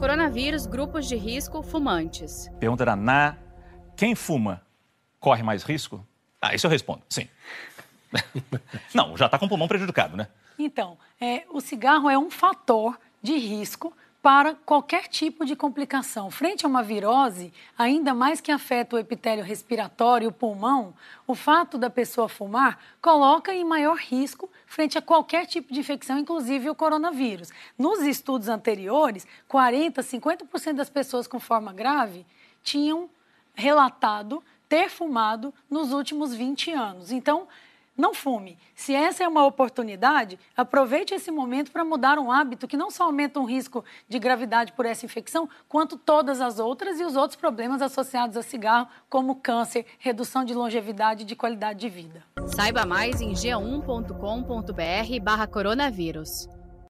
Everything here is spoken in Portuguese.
Coronavírus, grupos de risco, fumantes. Pergunta da Ná. Quem fuma corre mais risco? Ah, isso eu respondo, sim. Não, já está com o pulmão prejudicado, né? Então, é, o cigarro é um fator de risco para qualquer tipo de complicação. Frente a uma virose, ainda mais que afeta o epitélio respiratório e o pulmão, o fato da pessoa fumar coloca em maior risco frente a qualquer tipo de infecção, inclusive o coronavírus. Nos estudos anteriores, 40, 50% das pessoas com forma grave tinham relatado ter fumado nos últimos 20 anos. Então, não fume. Se essa é uma oportunidade, aproveite esse momento para mudar um hábito que não só aumenta o risco de gravidade por essa infecção, quanto todas as outras e os outros problemas associados a cigarro, como câncer, redução de longevidade e de qualidade de vida. Saiba mais em g1.com.br/barra coronavírus.